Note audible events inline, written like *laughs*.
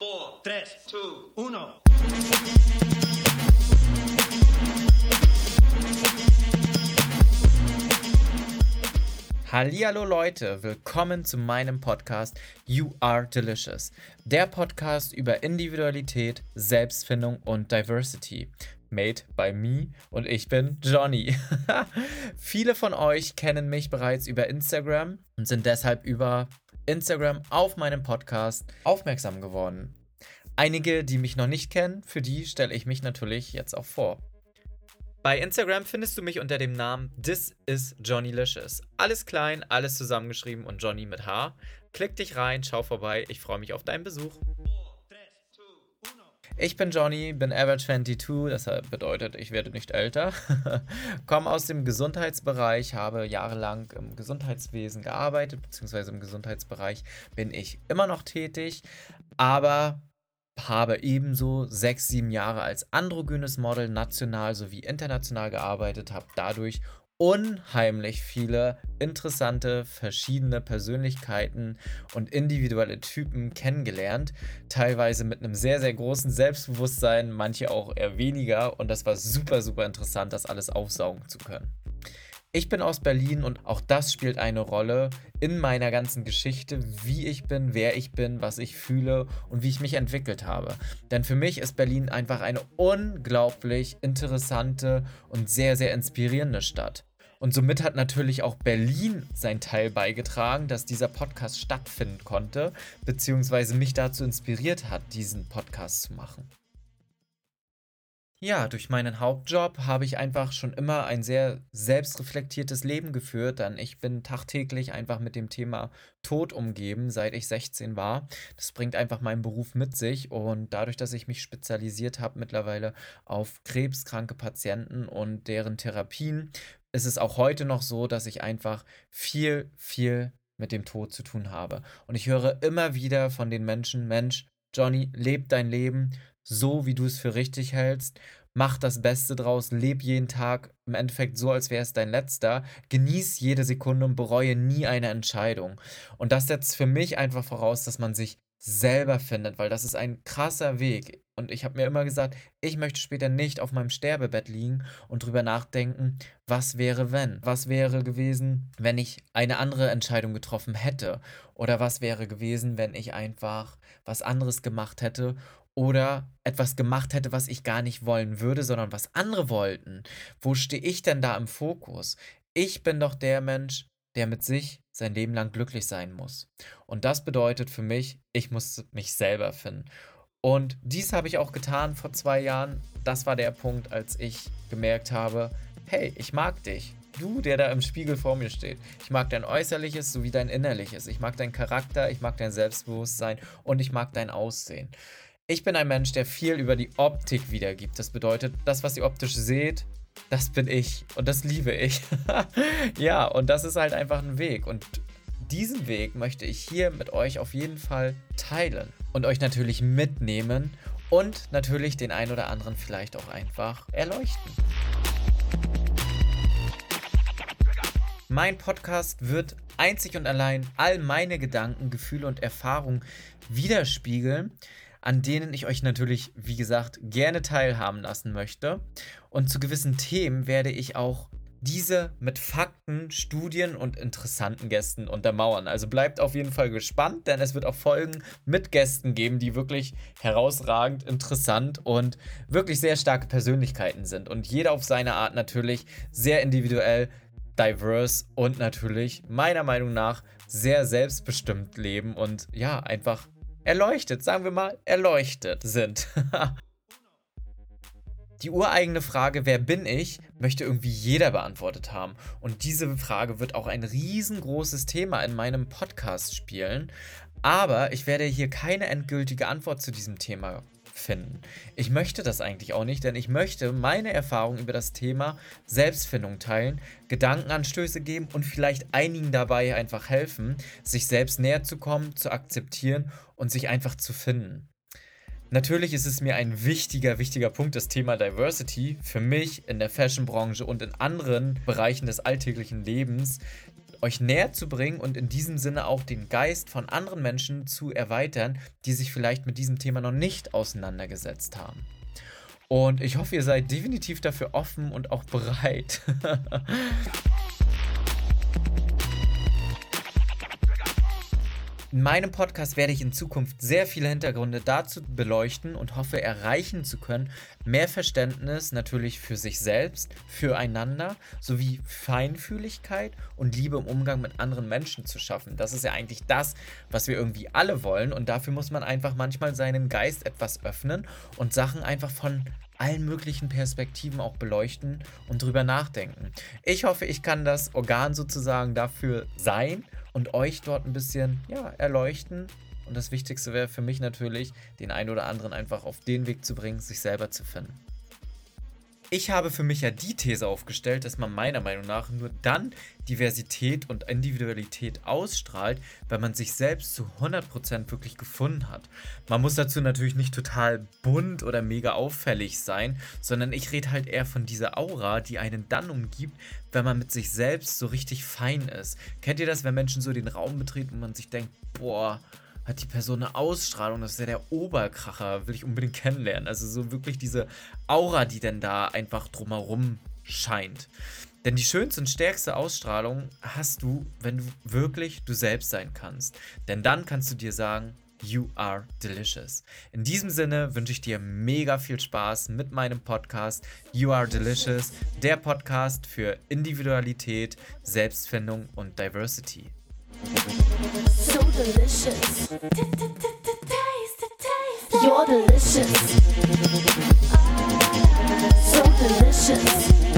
four, tres, two, uno. Hallihallo Leute, willkommen zu meinem Podcast You Are Delicious. Der Podcast über Individualität, Selbstfindung und Diversity. Made by me und ich bin Johnny. *laughs* Viele von euch kennen mich bereits über Instagram und sind deshalb über Instagram auf meinem Podcast aufmerksam geworden. Einige, die mich noch nicht kennen, für die stelle ich mich natürlich jetzt auch vor. Bei Instagram findest du mich unter dem Namen This is Johnny Licious. Alles klein, alles zusammengeschrieben und Johnny mit H. Klick dich rein, schau vorbei, ich freue mich auf deinen Besuch. Ich bin Johnny, bin ever 22, das bedeutet, ich werde nicht älter. *laughs* Komme aus dem Gesundheitsbereich, habe jahrelang im Gesundheitswesen gearbeitet, beziehungsweise im Gesundheitsbereich bin ich immer noch tätig, aber habe ebenso sechs, sieben Jahre als androgynes Model national sowie international gearbeitet, habe dadurch unheimlich viele interessante, verschiedene Persönlichkeiten und individuelle Typen kennengelernt. Teilweise mit einem sehr, sehr großen Selbstbewusstsein, manche auch eher weniger. Und das war super, super interessant, das alles aufsaugen zu können. Ich bin aus Berlin und auch das spielt eine Rolle in meiner ganzen Geschichte, wie ich bin, wer ich bin, was ich fühle und wie ich mich entwickelt habe. Denn für mich ist Berlin einfach eine unglaublich interessante und sehr, sehr inspirierende Stadt. Und somit hat natürlich auch Berlin seinen Teil beigetragen, dass dieser Podcast stattfinden konnte, beziehungsweise mich dazu inspiriert hat, diesen Podcast zu machen. Ja, durch meinen Hauptjob habe ich einfach schon immer ein sehr selbstreflektiertes Leben geführt, denn ich bin tagtäglich einfach mit dem Thema Tod umgeben, seit ich 16 war. Das bringt einfach meinen Beruf mit sich und dadurch, dass ich mich spezialisiert habe mittlerweile auf krebskranke Patienten und deren Therapien, ist es auch heute noch so, dass ich einfach viel, viel mit dem Tod zu tun habe. Und ich höre immer wieder von den Menschen, Mensch, Johnny, leb dein Leben so, wie du es für richtig hältst. Mach das Beste draus, leb jeden Tag im Endeffekt so, als wäre es dein letzter. Genieß jede Sekunde und bereue nie eine Entscheidung. Und das setzt für mich einfach voraus, dass man sich selber findet, weil das ist ein krasser Weg. Und ich habe mir immer gesagt, ich möchte später nicht auf meinem Sterbebett liegen und drüber nachdenken, was wäre wenn? Was wäre gewesen, wenn ich eine andere Entscheidung getroffen hätte? Oder was wäre gewesen, wenn ich einfach was anderes gemacht hätte oder etwas gemacht hätte, was ich gar nicht wollen würde, sondern was andere wollten. Wo stehe ich denn da im Fokus? Ich bin doch der Mensch, der mit sich sein Leben lang glücklich sein muss. Und das bedeutet für mich, ich muss mich selber finden. Und dies habe ich auch getan vor zwei Jahren. Das war der Punkt, als ich gemerkt habe, hey, ich mag dich. Du, der da im Spiegel vor mir steht. Ich mag dein Äußerliches sowie dein Innerliches. Ich mag deinen Charakter, ich mag dein Selbstbewusstsein und ich mag dein Aussehen. Ich bin ein Mensch, der viel über die Optik wiedergibt. Das bedeutet, das, was ihr optisch seht, das bin ich und das liebe ich. *laughs* ja, und das ist halt einfach ein Weg. Und diesen Weg möchte ich hier mit euch auf jeden Fall teilen und euch natürlich mitnehmen und natürlich den ein oder anderen vielleicht auch einfach erleuchten. Mein Podcast wird einzig und allein all meine Gedanken, Gefühle und Erfahrungen widerspiegeln an denen ich euch natürlich, wie gesagt, gerne teilhaben lassen möchte. Und zu gewissen Themen werde ich auch diese mit Fakten, Studien und interessanten Gästen untermauern. Also bleibt auf jeden Fall gespannt, denn es wird auch Folgen mit Gästen geben, die wirklich herausragend, interessant und wirklich sehr starke Persönlichkeiten sind. Und jeder auf seine Art natürlich sehr individuell, diverse und natürlich meiner Meinung nach sehr selbstbestimmt leben und ja, einfach erleuchtet, sagen wir mal, erleuchtet sind. *laughs* Die ureigene Frage, wer bin ich, möchte irgendwie jeder beantwortet haben. Und diese Frage wird auch ein riesengroßes Thema in meinem Podcast spielen. Aber ich werde hier keine endgültige Antwort zu diesem Thema finden. Ich möchte das eigentlich auch nicht, denn ich möchte meine Erfahrungen über das Thema Selbstfindung teilen, Gedankenanstöße geben und vielleicht einigen dabei einfach helfen, sich selbst näher zu kommen, zu akzeptieren und sich einfach zu finden. Natürlich ist es mir ein wichtiger, wichtiger Punkt, das Thema Diversity für mich in der Fashionbranche und in anderen Bereichen des alltäglichen Lebens euch näher zu bringen und in diesem Sinne auch den Geist von anderen Menschen zu erweitern, die sich vielleicht mit diesem Thema noch nicht auseinandergesetzt haben. Und ich hoffe, ihr seid definitiv dafür offen und auch bereit. *laughs* In meinem Podcast werde ich in Zukunft sehr viele Hintergründe dazu beleuchten und hoffe erreichen zu können, mehr Verständnis natürlich für sich selbst, füreinander sowie Feinfühligkeit und Liebe im Umgang mit anderen Menschen zu schaffen. Das ist ja eigentlich das, was wir irgendwie alle wollen und dafür muss man einfach manchmal seinen Geist etwas öffnen und Sachen einfach von allen möglichen Perspektiven auch beleuchten und drüber nachdenken. Ich hoffe, ich kann das Organ sozusagen dafür sein und euch dort ein bisschen ja, erleuchten. Und das Wichtigste wäre für mich natürlich, den einen oder anderen einfach auf den Weg zu bringen, sich selber zu finden. Ich habe für mich ja die These aufgestellt, dass man meiner Meinung nach nur dann Diversität und Individualität ausstrahlt, wenn man sich selbst zu 100% wirklich gefunden hat. Man muss dazu natürlich nicht total bunt oder mega auffällig sein, sondern ich rede halt eher von dieser Aura, die einen dann umgibt, wenn man mit sich selbst so richtig fein ist. Kennt ihr das, wenn Menschen so den Raum betreten und man sich denkt, boah, hat die Person eine Ausstrahlung, das ist ja der Oberkracher, will ich unbedingt kennenlernen. Also so wirklich diese Aura, die denn da einfach drumherum scheint. Denn die schönste und stärkste Ausstrahlung hast du, wenn du wirklich du selbst sein kannst. Denn dann kannst du dir sagen, You are delicious. In diesem Sinne wünsche ich dir mega viel Spaß mit meinem Podcast You are delicious, der Podcast für Individualität, Selbstfindung und Diversity. So delicious. You're delicious. So delicious. You're delicious.